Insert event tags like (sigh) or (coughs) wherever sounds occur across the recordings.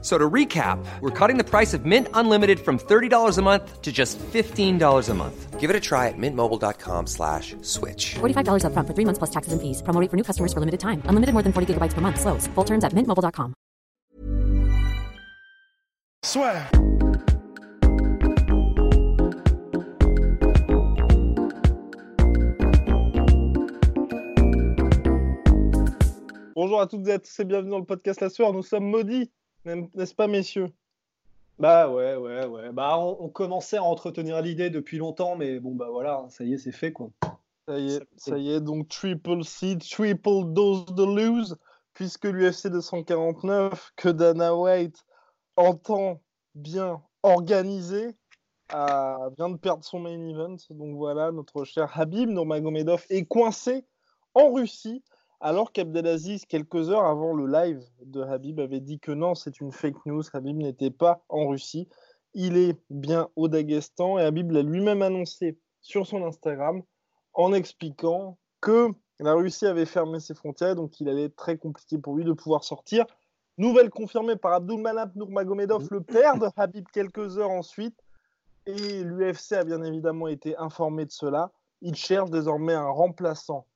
So to recap, we're cutting the price of Mint Unlimited from $30 a month to just $15 a month. Give it a try at mintmobile.com slash switch. $45 upfront for three months plus taxes and fees. Promo rate for new customers for limited time. Unlimited more than 40 gigabytes per month. Slows. Full terms at mintmobile.com. Swear. Bonjour à toutes et à tous et bienvenue dans le podcast La Soir. Nous sommes maudits, n'est-ce pas, messieurs? Bah ouais, ouais, ouais. Bah on, on commençait à entretenir l'idée depuis longtemps, mais bon bah voilà, ça y est, c'est fait quoi. Ça y est, ça y est, donc triple seed, triple dose de lose, puisque l'UFC 249, que Dana White entend bien organiser, a- vient de perdre son main event. Donc voilà, notre cher Habib Nurmagomedov est coincé en Russie, alors qu'Abdelaziz, quelques heures avant le live de Habib, avait dit que non, c'est une fake news, Habib n'était pas en Russie. Il est bien au Daghestan et Habib l'a lui-même annoncé sur son Instagram en expliquant que la Russie avait fermé ses frontières, donc il allait être très compliqué pour lui de pouvoir sortir. Nouvelle confirmée par Abdulmanap Nurmagomedov, le père de Habib, quelques heures ensuite. Et l'UFC a bien évidemment été informé de cela. Il cherche désormais un remplaçant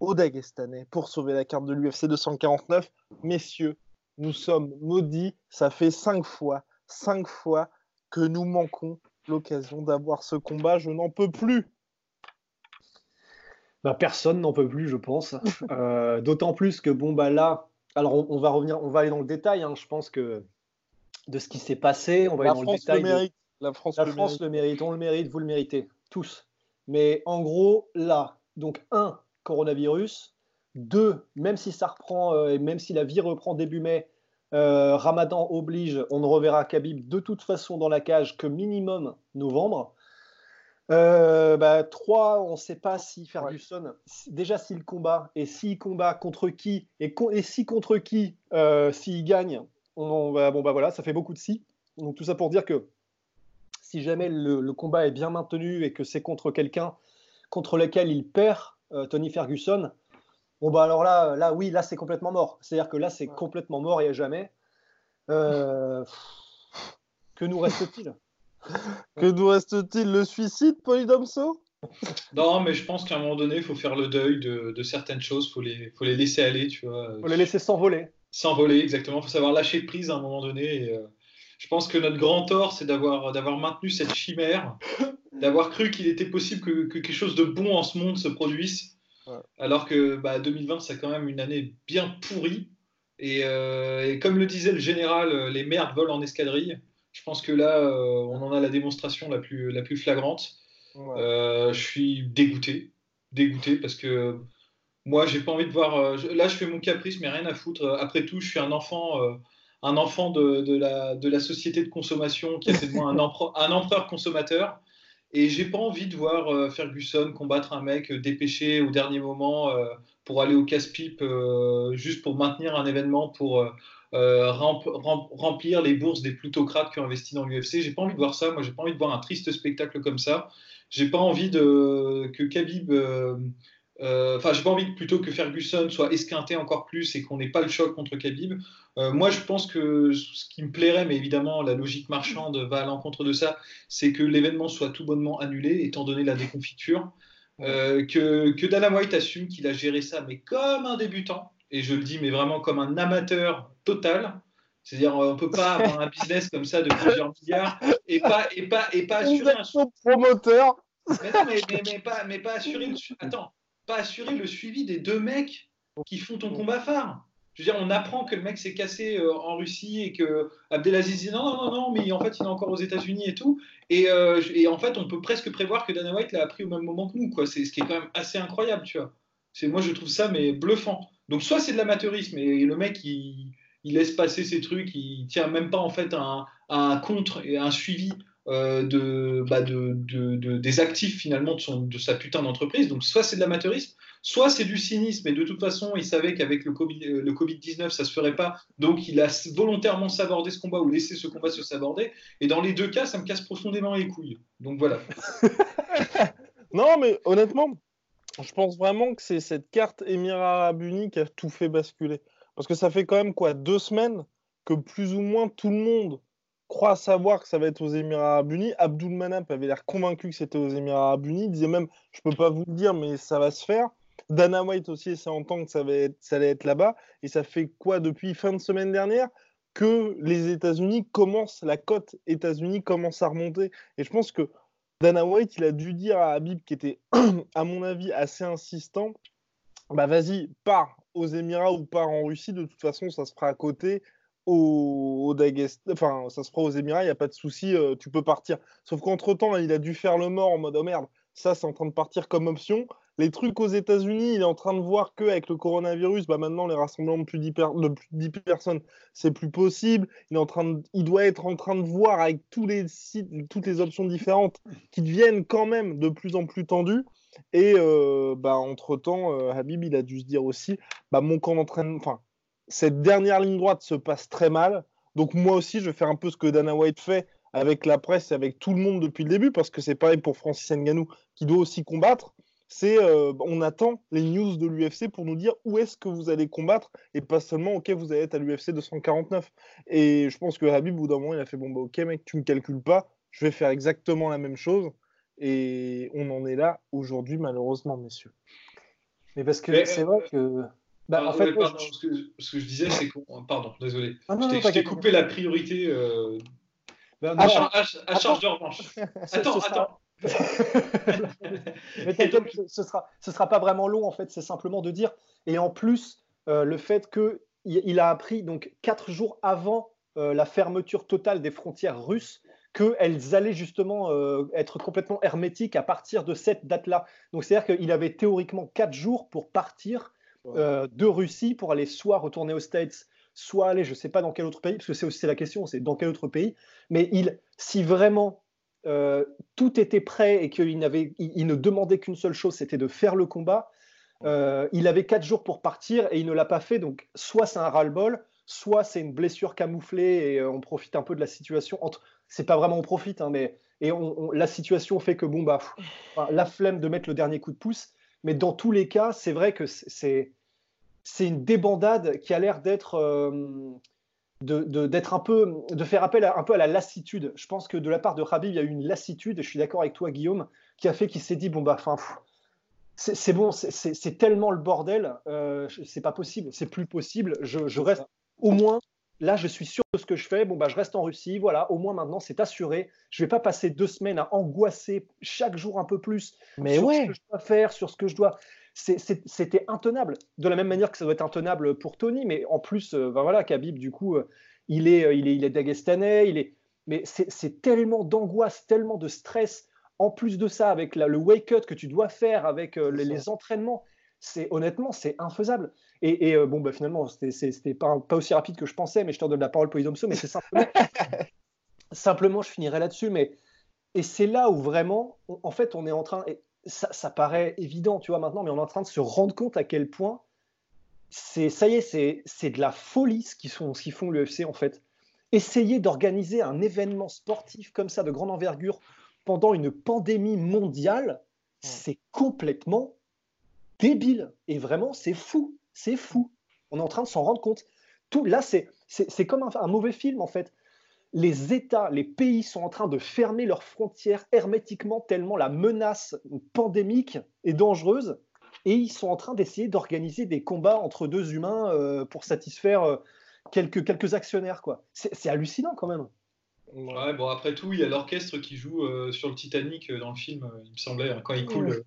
au Dagestanais pour sauver la carte de l'UFC 249. Messieurs, nous sommes maudits. Ça fait cinq fois, cinq fois que nous manquons l'occasion d'avoir ce combat. Je n'en peux plus. Bah personne n'en peut plus, je pense. (laughs) Euh, D'autant plus que bon bah là, alors on, on va revenir, on va aller dans le détail. hein, je pense que de ce qui s'est passé, on va La aller dans le France détail. le de- mérite. La France La le France mérite. le mérite, on le mérite, vous le méritez, tous. Mais en gros, là, donc un, coronavirus. Deux, même si ça reprend, euh, et même si la vie reprend début mai, euh, Ramadan oblige, on ne reverra Khabib de toute façon dans la cage que minimum novembre. Euh, bah, trois, on ne sait pas si Ferguson, si- déjà s'il combat, et s'il combat contre qui, et, con- et si contre qui, euh, s'il gagne, on, on bon bah voilà, ça fait beaucoup de si. Donc tout ça pour dire que si jamais le, le combat est bien maintenu et que c'est contre quelqu'un contre lequel il perd, euh, Tony Ferguson, bon bah alors là, là oui, là c'est complètement mort. C'est-à-dire que là c'est complètement mort et à jamais. Euh, que nous reste-t-il? Que nous reste-t-il? Le suicide, Polydomso Non, mais je pense qu'à un moment donné, il faut faire le deuil de, de certaines choses, il faut les, faut les laisser aller, tu vois. Faut les laisser s'envoler. S'envoler, exactement. Il faut savoir lâcher prise à un moment donné. et, euh, je pense que notre grand tort, c'est d'avoir d'avoir maintenu cette chimère, (laughs) d'avoir cru qu'il était possible que, que quelque chose de bon en ce monde se produise, Ouais. alors que bah, 2020, c'est quand même une année bien pourrie. Et, euh, et comme le disait le général, euh, les merdes volent en escadrille. Je pense que là, euh, on en a la démonstration la plus, la plus flagrante. Ouais. Euh, je suis dégoûté, dégoûté parce que moi, j'ai pas envie de voir. là, je fais mon caprice, mais rien à foutre. Après tout, je suis un enfant, un enfant de, la, société de consommation qui a fait de moi un, empereur consommateur. Et j'ai pas envie de voir euh, Ferguson combattre un mec euh, dépêché au dernier moment euh, pour aller au casse-pipe juste pour maintenir un événement, pour rem- rem- remplir les bourses des plutocrates qui ont investi dans l'UFC. J'ai pas envie de voir ça. Moi, j'ai pas envie de voir un triste spectacle comme ça. J'ai pas envie que Khabib, enfin, j'ai pas envie plutôt que Ferguson soit esquinté encore plus et qu'on n'ait pas le choc contre Khabib. Euh, moi, je pense que ce qui me plairait, mais évidemment, la logique marchande va à l'encontre de ça, c'est que l'événement soit tout bonnement annulé, étant donné la déconfiture. Euh, que, que Dana White assume qu'il a géré ça, mais comme un débutant, et je le dis, mais vraiment comme un amateur total. C'est-à-dire, on peut pas avoir un business comme ça de plusieurs milliards et pas, et pas, et pas assurer un promoteur. mais non, mais, mais, mais pas, mais pas assurer attends, pas assurer le suivi des deux mecs qui font ton combat phare. Je veux dire, on apprend que le mec s'est cassé euh, en Russie et que Abdelaziz dit non, non, non, mais en fait, il est encore aux États-Unis et tout. Et, euh, et en fait, on peut presque prévoir que Dana White l'a appris au même moment que nous, quoi. C'est ce qui est quand même assez incroyable, tu vois. C'est moi, je trouve ça mais bluffant. Donc, soit c'est de l'amateurisme et le mec, il, laisse passer ses trucs, il tient même pas en fait un, un contre et un suivi de, bah, de, de- de- des actifs finalement de, son, de sa putain d'entreprise. Donc soit c'est de l'amateurisme, soit c'est du cynisme, et de toute façon, il savait qu'avec le Covid- le Covid-19, ça se ferait pas, donc il a volontairement sabordé ce combat ou laissé ce combat se saborder. Et dans les deux cas, ça me casse profondément les couilles. Donc voilà. (laughs) Non, mais honnêtement, je pense vraiment que c'est cette carte Émirats Arabes Unis qui a tout fait basculer. Parce que ça fait quand même quoi, deux semaines que plus ou moins tout le monde croit savoir que ça va être aux Émirats Arabes Unis. Abdul Manap avait l'air convaincu que c'était aux Émirats Arabes Unis. Il disait même, je peux pas vous le dire, mais ça va se faire. Dana White aussi essaie entendre que ça, va être, ça allait être là-bas. Et ça fait quoi depuis fin de semaine dernière? Que les États-Unis commencent, la cote États-Unis commence à remonter. Et je pense que Dana White, il a dû dire à Habib, qui était, (clears throat) à mon avis, assez insistant, bah vas-y, pars aux Émirats ou pars en Russie, de toute façon, ça se fera à côté, au, au Daghestan, enfin, ça se fera aux Émirats, il n'y a pas de souci, euh, tu peux partir. Sauf qu'entre-temps, il a dû faire le mort en mode, oh merde, ça, c'est en train de partir comme option. Les trucs aux États-Unis, il est en train de voir qu'avec le coronavirus, bah maintenant, les rassemblements de plus de 10, per- de plus de 10 personnes, c'est plus possible. Il, est en train il doit être en train de voir avec tous les sites, toutes les options différentes qui deviennent quand même de plus en plus tendues. Et euh, bah, entre-temps, euh, Habib, il a dû se dire aussi, bah, mon camp d'entraînement, enfin, cette dernière ligne droite se passe très mal. Donc moi aussi, je vais faire un peu ce que Dana White fait avec la presse et avec tout le monde depuis le début, parce que c'est pareil pour Francis Ngannou, qui doit aussi combattre. C'est, euh, on attend les news de l'UFC pour nous dire où est-ce que vous allez combattre, et pas seulement, ok, vous allez être à l'UFC 249. Et je pense que Habib, au bout d'un moment, il a fait, bon, bah, ok, mec, tu me calcules pas, je vais faire exactement la même chose. Et on en est là aujourd'hui, malheureusement, messieurs. Mais parce que c'est euh, vrai que. Bah, Ah, en fait, pardon, je- ce, que, ce que je disais, c'est qu'on. Pardon, désolé. Ah, non, je t'ai- coupé la priorité euh, bah, à, non, char- à- à Attends. charge de revanche. (laughs) Attends, sera- attends. (laughs) Mais ce- ce sera, ce sera pas vraiment long en fait, c'est simplement de dire. Et en plus, euh, le fait que il, il a appris donc quatre jours avant euh, la fermeture totale des frontières russes qu'elles allaient justement euh, être complètement hermétiques à partir de cette date-là. Donc c'est-à-dire qu'il avait théoriquement quatre jours pour partir euh, de Russie pour aller soit retourner aux States, soit aller, je sais pas dans quel autre pays, parce que c'est aussi la question, c'est dans quel autre pays. Mais il, si vraiment euh, tout était prêt et qu'il n'avait, il, ne demandait qu'une seule chose, c'était de faire le combat. Euh, il avait quatre jours pour partir et il ne l'a pas fait. Donc, soit c'est un ras-le-bol, soit c'est une blessure camouflée et on profite un peu de la situation. Entre, c'est pas vraiment on profite, hein, mais et on, la situation fait que bon bah, la flemme de mettre le dernier coup de pouce. Mais dans tous les cas, c'est vrai que c'est- une débandade qui a l'air d'être euh, de- d'être un peu de faire appel à, un peu à la lassitude. Je pense que de la part de Khabib, il y a eu une lassitude. et Je suis d'accord avec toi, Guillaume, qui a fait qu'il s'est dit bon bah, pff, c'est bon, c'est- tellement le bordel, euh, c'est pas possible, c'est plus possible. Je, je reste au moins là, je suis sûr de ce que je fais. Bon bah, je reste en Russie, voilà. Au moins maintenant, c'est assuré. Je vais pas passer deux semaines à angoisser chaque jour un peu plus Mais sur ce que je dois faire, sur ce que je dois. C'était intenable. De la même manière que ça doit être intenable pour Tony, mais en plus, euh, ben voilà, Khabib, du coup, euh, il est, euh, il est, il est dagestanais, il est. Mais c'est tellement d'angoisse, tellement de stress. En plus de ça, avec la- le wake up que tu dois faire, avec euh, les, les entraînements, c'est honnêtement, c'est infaisable. Et, et, euh, bon, bah, finalement, c'était pas, pas aussi rapide que je pensais, mais je te redonne la parole, Polydomso, mais c'est simplement, (laughs) simplement, je finirai là-dessus, mais et c'est là où vraiment, on- en fait, on est en train, et ça, ça paraît évident, tu vois, maintenant, mais on est en train de se rendre compte à quel point c'est, ça y est, c'est, c'est de la folie ce qu'ils font, ce qu'ils font l'UFC, en fait. Essayer d'organiser un événement sportif comme ça, de grande envergure, pendant une pandémie mondiale, c'est complètement débile. Et vraiment, c'est fou. C'est fou. On est en train de s'en rendre compte. Tout, là, c'est, comme un, un mauvais film, en fait les États, les pays sont en train de fermer leurs frontières hermétiquement tellement la menace pandémique est dangereuse et ils sont en train d'essayer d'organiser des combats entre deux humains euh, pour satisfaire euh, quelques, quelques actionnaires. quoi. C'est hallucinant quand même. Ouais, bon, après tout, il y a l'orchestre qui joue euh, sur le Titanic dans le film, il me semblait, hein, quand il coule.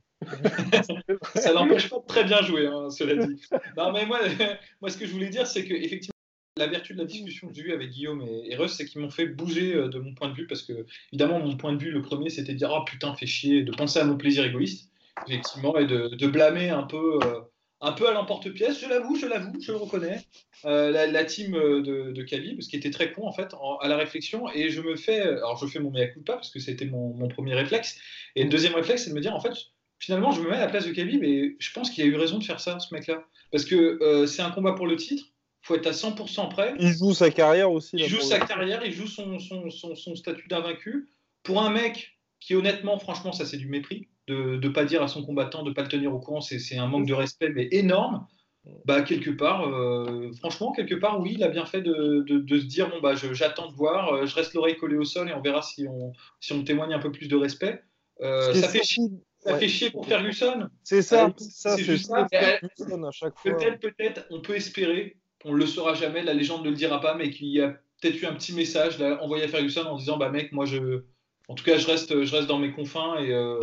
Ça l'empêche pas de très bien jouer, hein, cela dit. Non, mais moi, (laughs) moi, ce que je voulais dire, c'est que effectivement, la vertu de la discussion que j'ai eue avec Guillaume et, et Russ, c'est qu'ils m'ont fait bouger euh, de mon point de vue, parce que, évidemment, mon point de vue, le premier, c'était de dire Oh putain, fait chier, de penser à mon plaisir égoïste, effectivement, et de, blâmer un peu, euh, un peu à l'emporte-pièce, je l'avoue, je l'avoue, je le reconnais, euh, la, team de, de Khabib, ce qui était très con, en fait, à la réflexion, et je me fais, alors je fais mon mea culpa, parce que c'était mon premier réflexe, et le deuxième réflexe, c'est de me dire, en fait, finalement, je me mets à la place de Khabib et je pense qu'il a eu raison de faire ça, ce mec-là. Parce que euh, c'est un combat pour le titre, faut être à 100% prêt. Il joue sa carrière aussi. Il joue sa carrière, il joue son, son, son, son statut d'invaincu. Pour un mec qui, honnêtement, franchement, ça c'est du mépris, de ne pas dire à son combattant, de ne pas le tenir au courant, c'est c'est un manque de respect, mais énorme. Bah, quelque part, euh, franchement, quelque part, oui, il a bien fait de, de, de se dire bon, bah, j'attends de voir, euh, je reste l'oreille collée au sol et on verra si on, si on témoigne un peu plus de respect. Euh, ça fait chier, surtout- ça ouais. fait chier pour Ferguson. C'est ça, c'est ça, c'est juste ça. ça. Mais, Ferguson à chaque fois. Peut-être, peut-être, on peut espérer, on le saura jamais, la légende ne le dira pas, mais qu'il y a peut-être eu un petit message là, envoyé à Ferguson en disant bah mec, moi je, en tout cas je reste, je reste dans mes confins et euh,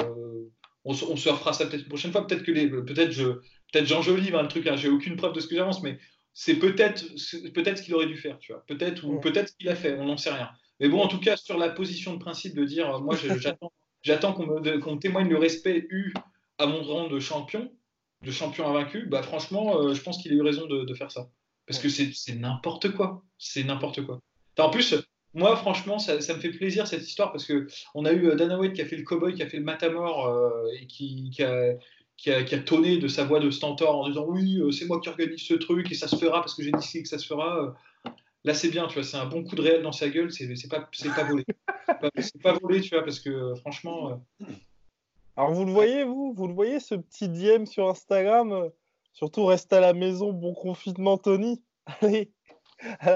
on, se- on se refera ça peut-être une prochaine fois. Peut-être que les, peut-être je, peut-être j'enjolive un truc, hein, j'ai aucune preuve de ce que j'avance, mais c'est peut-être, peut-être ce qu'il aurait dû faire, tu vois, peut-être ou Ouais. peut-être ce qu'il a fait, on n'en sait rien. Mais bon, en tout cas sur la position de principe de dire, moi j'attends, j'attends qu'on me, témoigne le respect eu à mon rang de champion, de champion invaincu, bah franchement, euh, je pense qu'il a eu raison de, de faire ça. Parce que c'est n'importe quoi. C'est n'importe quoi. En plus, moi, franchement, ça, ça me fait plaisir cette histoire parce que on a eu euh, Dana White qui a fait le cowboy, qui a fait le matamor euh, et qui, qui a, qui, a, qui a tonné de sa voix de stentor en disant oui, c'est moi qui organise ce truc et ça se fera parce que j'ai dit que ça se fera. Là, c'est bien, tu vois, c'est un bon coup de réel dans sa gueule, c'est pas, volé. (laughs) C'est pas, volé, tu vois, parce que euh, franchement, euh, Alors vous le voyez, vous Vous le voyez, ce petit DM sur Instagram euh, Surtout, reste à la maison, bon confinement, Tony. (laughs) Allez,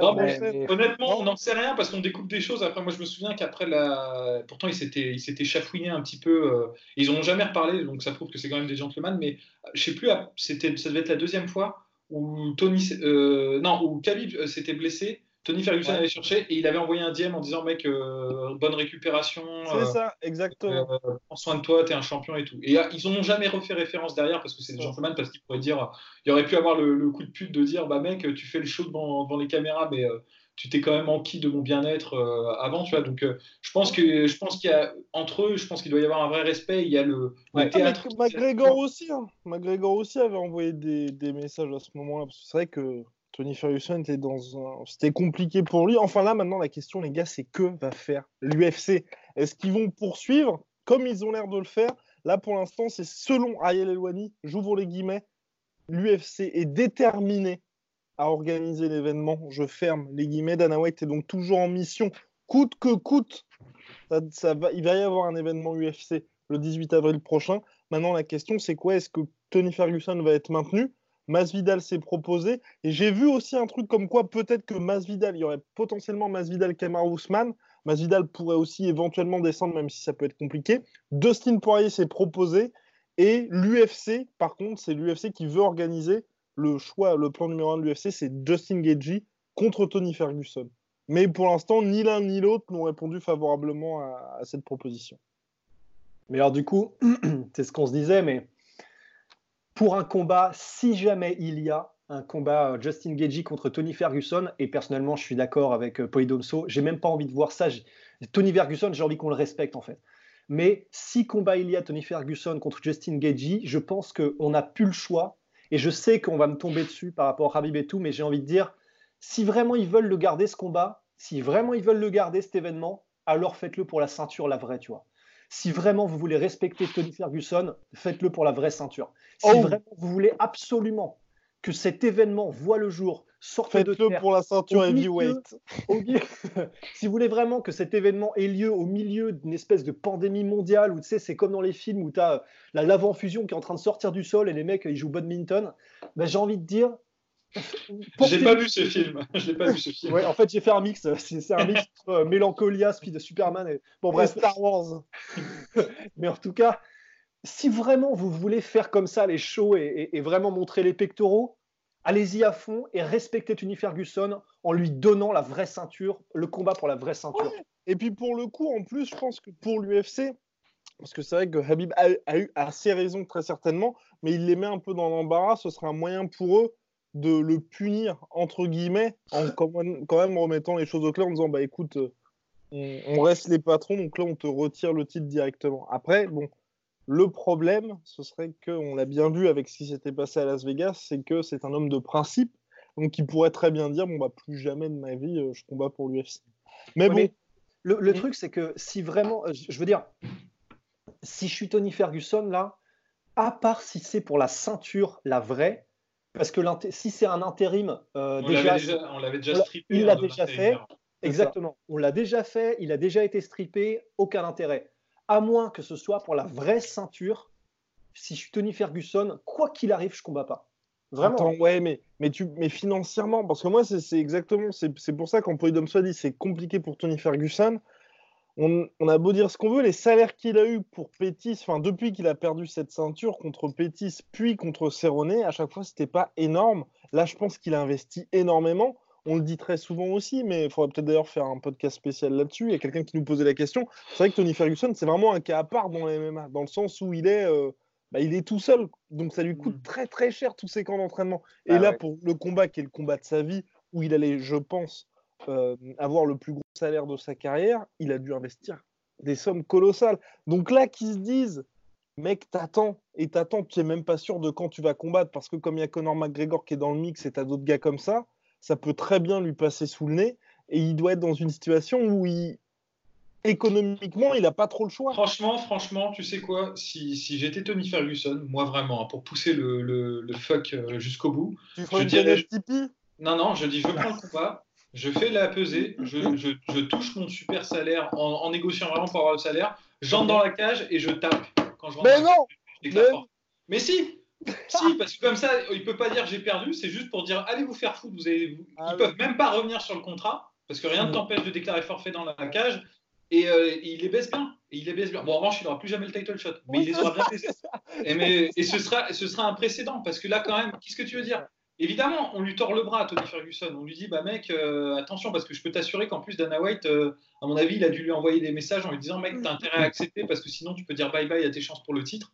Non, mais mais- Honnêtement, on n'en sait rien parce qu'on découpe des choses. Après, moi, je me souviens qu'après la. Pourtant, ils s'étaient, ils s'étaient chafouinés un petit peu. Ils n'ont jamais reparlé, donc ça prouve que c'est quand même des gentlemen. Mais je sais plus, ah, c'était, ça devait être la deuxième fois où Tony. euh, non, où Khabib euh, s'était blessé. Tony Ferguson Ouais. allait chercher et il avait envoyé un DM en disant Mec, euh, bonne récupération. C'est euh, ça, exactement. euh, prends soin de toi, t'es un champion et tout. Et ils n'ont jamais refait référence derrière parce que c'est des Ouais. gentlemen, parce qu'ils pourraient dire, il y aurait pu avoir le, le coup de pute de dire, bah mec, tu fais le show devant, devant les caméras, mais tu t'es quand même enquis de mon bien-être euh, avant, tu vois. Donc euh, je pense que je pense qu'il y a entre eux, je pense qu'il doit y avoir un vrai respect. Il y a le, Ouais. Ah, théâtre. McGregor aussi, hein. McGregor aussi avait envoyé des, des messages à ce moment-là. parce que C'est vrai que Tony Ferguson était dans un. C'était compliqué pour lui. Enfin là, maintenant, la question, les gars, c'est que va faire l'UFC Est-ce qu'ils vont poursuivre comme ils ont l'air de le faire? Là, pour l'instant, c'est selon Ariel Elwani, j'ouvre les guillemets, l'UFC est déterminé organiser l'événement. Je ferme les guillemets. Dana White est donc toujours en mission, coûte que coûte. Il va y avoir un événement UFC le 18 avril prochain. Maintenant, la question, c'est quoi? Est-ce que Tony Ferguson va être maintenu? Masvidal s'est proposé. Et j'ai vu aussi un truc comme quoi peut-être que Masvidal, il y aurait potentiellement Masvidal Kamar Ousmane. Masvidal pourrait aussi éventuellement descendre, même si ça peut être compliqué. Dustin Poirier s'est proposé. Et l'UFC, par contre, c'est l'UFC qui veut organiser le choix, le plan numéro un de l'UFC, c'est Dustin Gagey contre Tony Ferguson. Mais pour l'instant, ni l'un ni l'autre n'ont répondu favorablement à, cette proposition. Mais alors, du coup, (clears throat) c'est ce qu'on se disait, mais pour un combat, si jamais il y a un combat euh, Justin Gagey contre Tony Ferguson, et personnellement, je suis d'accord avec euh, Poidomso, j'ai même pas envie de voir ça. Tony Ferguson, j'ai envie qu'on le respecte en fait. Mais si combat il y a Tony Ferguson contre Justin Gagey, je pense qu'on n'a plus le choix. Et je sais qu'on va me tomber dessus par rapport à Habib et tout, mais j'ai envie de dire, si vraiment ils veulent le garder ce combat, si vraiment ils veulent le garder cet événement, alors faites-le pour la ceinture, la vraie, tu vois. Si vraiment vous voulez respecter Tony Ferguson, faites-le pour la vraie ceinture. Si Oh. vraiment vous voulez absolument que cet événement voit le jour, sortez de Faites-le terre, pour la ceinture heavyweight. (laughs) si vous voulez vraiment que cet événement ait lieu au milieu d'une espèce de pandémie mondiale, où tu sais, c'est comme dans les films où tu as la lave en fusion qui est en train de sortir du sol et les mecs ils jouent badminton, ben, j'ai envie de dire. (laughs) J'ai pas vu ce film. (laughs) Pas vu ce film. Ouais, en fait, j'ai fait un mix. C'est un mix entre euh, Mélancolia, Speed Superman. Et... Bon, Bref, bref. Star Wars. Mais en tout cas, si vraiment vous voulez faire comme ça les shows et, et- et vraiment montrer les pectoraux, allez-y à fond et respectez Tony Ferguson en lui donnant la vraie ceinture, le combat pour la vraie ceinture. Et puis pour le coup, en plus, je pense que pour l'UFC, parce que c'est vrai que Habib a, eu assez raison très certainement, mais il les met un peu dans l'embarras, ce serait un moyen pour eux de le punir, entre guillemets, en quand même, quand même remettant les choses au clair, en disant, bah écoute, euh, on, on reste les patrons, donc là on te retire le titre directement. Après, bon, le problème, ce serait que, on l'a bien vu avec ce qui s'était passé à Las Vegas, c'est que c'est un homme de principe, donc il pourrait très bien dire, bon bah plus jamais de ma vie, euh, je combats pour l'UFC. Mais Ouais, bon, mais le, le Mm. truc, c'est que si vraiment, euh, je veux dire, si je suis Tony Ferguson là, à part si c'est pour la ceinture, la vraie, parce que si c'est un intérim, euh, déjà, on l'avait déjà, strippé. Il l'a déjà fait. Exactement. On l'a déjà fait. Il a déjà été strippé. Aucun intérêt. À moins que ce soit pour la vraie ceinture. Si je suis Tony Ferguson, quoi qu'il arrive, je combats pas. Vraiment. Attends, ouais, mais, mais, tu, mais financièrement, parce que moi, c'est exactement, c'est pour ça qu'en Polydome soit dit, c'est compliqué pour Tony Ferguson on, a beau dire ce qu'on veut, les salaires qu'il a eu pour Pétis, enfin depuis qu'il a perdu cette ceinture contre Pétis puis contre Cerrone, à chaque fois c'était pas énorme. Là, je pense qu'il a investi énormément. On le dit très souvent aussi, mais il faudrait peut-être d'ailleurs faire un podcast spécial là-dessus. Il y a quelqu'un qui nous posait la question. C'est vrai que Tony Ferguson, c'est vraiment un cas à part dans les MMA, dans le sens où il est, euh, bah, il est tout seul. Donc ça lui coûte mm. très très cher tous ces camps d'entraînement. Et ah là, pour le combat qui est le combat de sa vie, où il allait, je pense, euh, avoir le plus gros salaire de sa carrière, il a dû investir des sommes colossales. Donc là, qu'ils se disent, mec, t'attends et t'attends, tu n'es même pas sûr de quand tu vas combattre parce que comme il y a Conor McGregor qui est dans le mix et t'as d'autres gars comme ça, ça peut très bien lui passer sous le nez et il doit être dans une situation où il, économiquement, il n'a pas trop le choix. Franchement, franchement, tu sais quoi Si, j'étais Tony Ferguson, moi vraiment, hein, pour pousser le, fuck euh, jusqu'au bout, je dirais. Non, non, je dis je prends le combat, je fais la pesée, je, touche mon super salaire en, négociant vraiment pour avoir le salaire, j'entre dans la cage et je tape. Quand je mais non mais... si Si, (laughs) parce que comme ça, il peut pas dire j'ai perdu, c'est juste pour dire allez vous faire foutre, vous avez... Ah ils peuvent même pas revenir sur le contrat, parce que rien ne t'empêche de déclarer forfait dans la cage, et, euh, il les baisse bien. Et il les baisse bien. Bon, en revanche, il n'aura plus jamais le title shot, mais il les aura bien baissés. (laughs) Et, mais, et ce, sera, ce sera un précédent, parce que là, quand même, qu'est-ce que tu veux dire? Évidemment, on lui tord le bras à Tony Ferguson. On lui dit, bah mec, euh, attention, parce que je peux t'assurer qu'en plus, Dana White, euh, à mon avis, il a dû lui envoyer des messages en lui disant, mec, t'as intérêt à accepter parce que sinon, tu peux dire bye bye à tes chances pour le titre.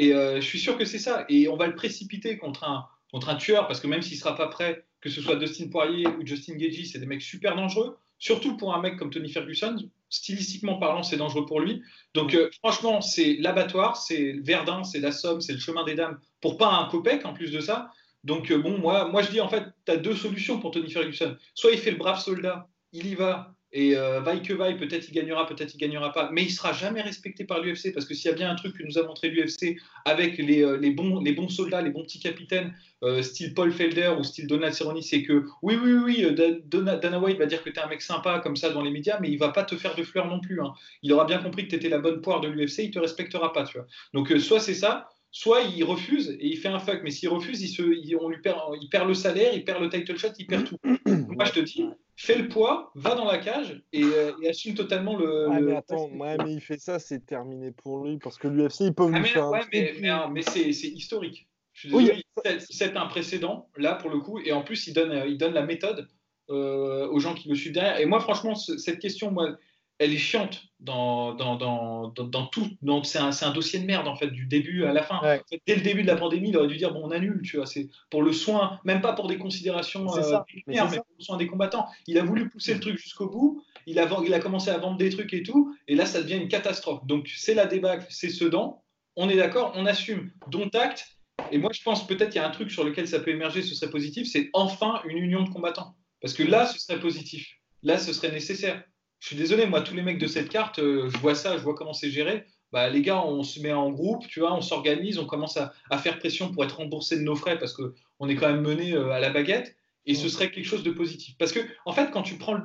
Et euh, je suis sûr que c'est ça. Et on va le précipiter contre un, contre un tueur, parce que même s'il sera pas prêt, que ce soit Dustin Poirier ou Justin Gagey, c'est des mecs super dangereux. Surtout pour un mec comme Tony Ferguson, stylistiquement parlant, c'est dangereux pour lui. Donc, franchement, c'est l'abattoir, c'est Verdun, c'est la Somme, c'est le chemin des dames, pour pas un copec en plus de ça. Donc, euh, bon, moi, moi, je dis en fait, tu as deux solutions pour Tony Ferguson. Soit il fait le brave soldat, il y va, et euh, vaille que vaille, peut-être il gagnera, peut-être il gagnera pas, mais il sera jamais respecté par l'UFC parce que s'il y a bien un truc que nous a montré l'UFC avec les, euh, les, bons, les bons soldats, les bons petits capitaines, style Paul Felder ou style Donald Cerrone, c'est que oui, oui, oui, Dana White va dire que tu es un mec sympa comme ça dans les médias, mais il va pas te faire de fleurs non plus. Hein. Il aura bien compris que tu étais la bonne poire de l'UFC, il te respectera pas, tu vois. Donc, soit c'est ça, soit il refuse et il fait un fuck, mais s'il refuse, il, se, on lui perd, il perd le salaire, il perd le title shot, il perd tout. (clears throat) Moi, je te dis, fais le poids, va dans la cage et, euh, assume totalement le. Ah, mais attends, mais il fait ça, c'est terminé pour lui parce que l'UFC, ils peuvent ah, lui faire. Ouais, mais, mais, c'est historique. Je suis désolé, c'est un précédent, là, pour le coup, et en plus, il donne, il donne la méthode euh, aux gens qui le suivent derrière. Et moi, franchement, cette question, moi, elle est chiante dans, dans, dans, dans tout. Donc, c'est un, un, dossier de merde, en fait, du début à la fin. Dès le début de la pandémie, il aurait dû dire bon, on annule, tu vois. C'est pour le soin, même pas pour des considérations euh, mais, mais, pour le soin des combattants. Il a voulu pousser le truc jusqu'au bout. Il a, il a commencé à vendre des trucs et tout. Et là, ça devient une catastrophe. Donc, c'est la débâcle, c'est Sedan. On est d'accord, on assume. Dont acte. Et moi, je pense peut-être qu'il y a un truc sur lequel ça peut émerger, ce serait positif, c'est enfin une union de combattants. Parce que là, ce serait positif. Là, ce serait nécessaire je suis désolé, moi, tous les mecs de cette carte, euh, je vois ça, je vois comment c'est géré. Bah, les gars, on se met en groupe, tu vois, on s'organise, on commence à, faire pression pour être remboursé de nos frais parce qu'on est quand même mené euh, à la baguette. Et ce serait quelque chose de positif. Parce que, en fait, quand tu prends le.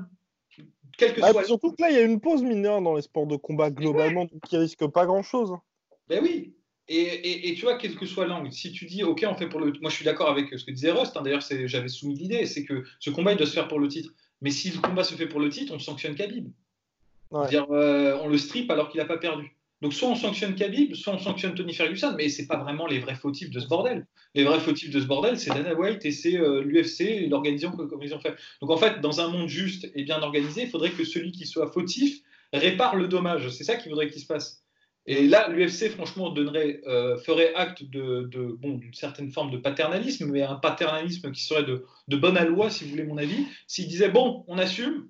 Quelque ah, soit... Surtout que là, il y a une pause mineure dans les sports de combat globalement qui risque pas grand-chose. Ben oui. Et, et, tu vois, quel que soit l'angle, si tu dis, OK, on fait pour le. Moi, je suis d'accord avec ce que disait Rust. Hein, D'ailleurs, j'avais soumis l'idée c'est que ce combat, il doit se faire pour le titre. Mais si le combat se fait pour le titre, on sanctionne Khabib. Dire, euh, on le strip alors qu'il n'a pas perdu. Donc soit on sanctionne Khabib, soit on sanctionne Tony Ferguson, mais c'est pas vraiment les vrais fautifs de ce bordel. Les vrais fautifs de ce bordel, c'est Dana White et c'est euh, l'UFC et l'organisation comme ils ont fait. Donc en fait, dans un monde juste et bien organisé, il faudrait que celui qui soit fautif répare le dommage. C'est ça qu'il faudrait qu'il se passe. Et là, l'UFC, franchement, donnerait, euh, ferait acte de, bon, d'une certaine forme de paternalisme, mais un paternalisme qui serait de, de bonne loi, si vous voulez mon avis. S'il disait, bon, on assume,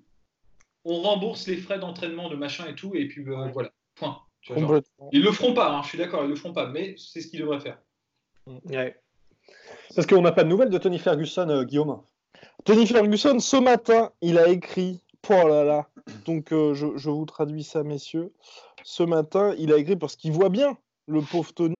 on rembourse les frais d'entraînement, de machin et tout, et puis euh, voilà, point. ils le feront pas, hein, je suis d'accord, ils le feront pas, mais c'est ce qu'ils devraient faire. Ouais. Parce qu'on n'a pas de nouvelles de Tony Ferguson, euh, Guillaume. Tony Ferguson, ce matin, il a écrit, oh là là, donc je, je vous traduis ça, messieurs ce matin, il a écrit parce qu'il voit bien le pauvre Tony.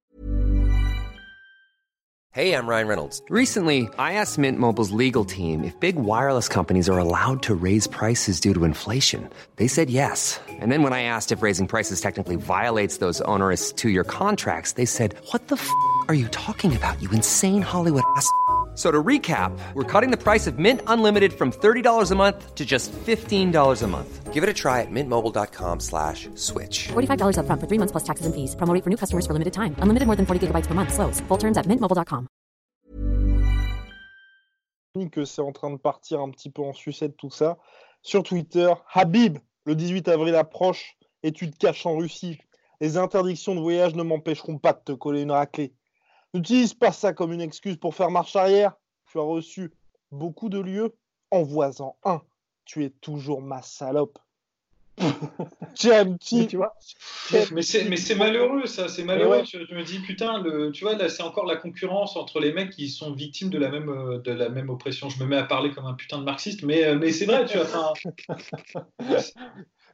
Hey, I'm Ryan Reynolds. Recently, I asked Mint Mobile's legal team if big wireless companies are allowed to raise prices due to inflation. They said yes. And then when I asked if raising prices technically violates those onerous two year contracts, they said, What the f are you talking about, you insane Hollywood ass? So to recap, we're cutting the price of Mint Unlimited from $30 a month to just $15 a month. Give it a try at mintmobile.com slash switch. $45 upfront for three months plus taxes and fees. Promo for new customers for limited time. Unlimited more than 40 gigabytes per month. Slows. Full terms at mintmobile.com. que c'est en train de partir un petit peu en sucette tout ça. Sur Twitter, Habib, le 18 avril approche et tu te caches en Russie. Les interdictions de voyage ne m'empêcheront pas de te coller une raclée. N'utilise pas ça comme une excuse pour faire marche arrière. Tu as reçu beaucoup de lieux. Envoie-en un. Tu es toujours ma salope. (laughs) J'aime Mais tu vois, Mais c'est, malheureux, ça, c'est malheureux. ouais. Je, je me dis, putain, le, tu vois, là, c'est encore la concurrence entre les mecs qui sont victimes de la même, euh, de la même oppression. Je me mets à parler comme un putain de marxiste, mais, euh, mais c'est vrai, tu vois. enfin, (laughs)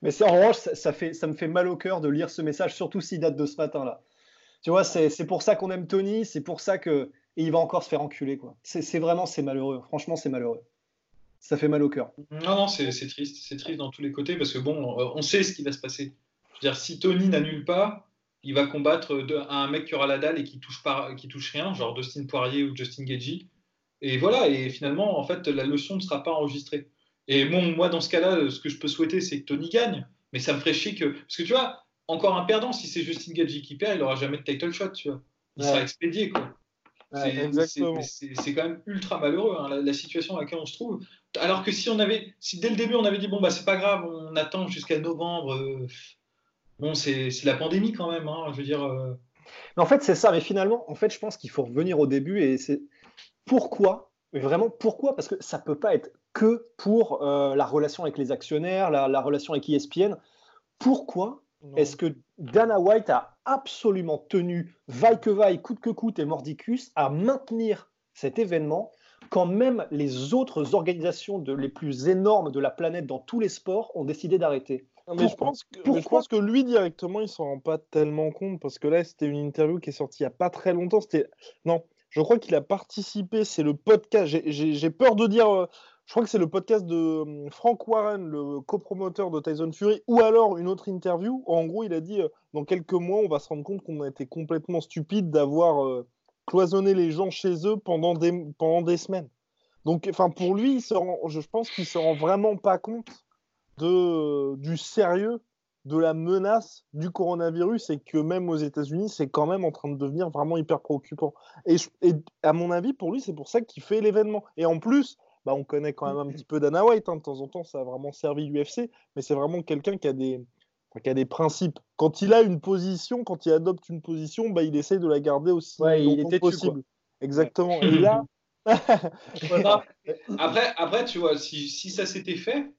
Mais c'est en revanche, ça, ça fait, ça me fait mal au cœur de lire ce message, surtout s'il date de ce matin-là. Tu vois, c'est pour ça qu'on aime Tony, c'est pour ça que. Et il va encore se faire enculer, quoi. C'est vraiment, c'est malheureux. Franchement, c'est malheureux. Ça fait mal au cœur. Non, non, c'est triste, c'est triste dans tous les côtés parce que bon, euh, on sait ce qui va se passer. Je veux dire, si Tony n'annule pas, il va combattre un mec qui aura la dalle et qui touche pas, qui touche rien, genre Dustin Poirier ou Justin Gagey. Et voilà, et finalement, en fait, la leçon ne sera pas enregistrée. Et bon, moi, dans ce cas-là, ce que je peux souhaiter, c'est que Tony gagne. Mais ça me ferait chier que. Parce que tu vois, encore un perdant, si c'est Justin Gagey qui perd, il aura jamais de title shot, tu vois. Il Ouais. sera expédié, quoi. Ouais, C'est- quand même ultra malheureux hein, la, la situation dans laquelle on se trouve. Alors que si on avait, si dès le début on avait dit bon bah c'est pas grave, on attend jusqu'à novembre. euh, bon c'est la pandémie quand même. hein, je veux dire. euh, Mais en fait, c'est ça. Mais finalement, en fait, je pense qu'il faut revenir au début et c'est pourquoi, mais vraiment pourquoi Parce que ça peut pas être que pour euh, la relation avec les actionnaires, la, la relation avec ESPN. Pourquoi est-ce que Dana White a absolument tenu, vaille que vaille, coûte que coûte et mordicus, à maintenir cet événement quand même les autres organisations de, les plus énormes de la planète dans tous les sports ont décidé d'arrêter? Mais je Pourquoi? pense, que, mais je Pourquoi? pense que lui directement, il s'en rend pas tellement compte parce que là, c'était une interview qui est sortie il y a pas très longtemps. C'était non, je crois qu'il a participé. C'est le podcast. j'ai- J'ai j'ai peur de dire. Euh, je crois que c'est le podcast de hum, Frank Warren, le copromoteur de Tyson Fury, ou alors une autre interview. en gros, il a dit euh, dans quelques mois, on va se rendre compte qu'on a été complètement stupide d'avoir euh, cloisonné les gens chez eux pendant des semaines. Donc, pour lui, je pense qu'il se rend vraiment pas compte de, du sérieux de la menace du coronavirus et que même aux États-Unis, c'est quand même en train de devenir vraiment hyper préoccupant. Et à mon avis, pour lui, c'est pour ça qu'il fait l'événement. Et en plus, bah, on connaît quand même un petit peu Dana White, hein, de temps en temps, ça a vraiment servi l'UFC, mais c'est vraiment quelqu'un qui a des enfin, qui a des principes. Quand il a une position, quand il adopte une position, bah, il essaye de la garder aussi Ouais, il longtemps est têtu, possible. Exactement. Et là, (laughs) non. (laughs) Après, après, tu vois, si, si ça s'était fait,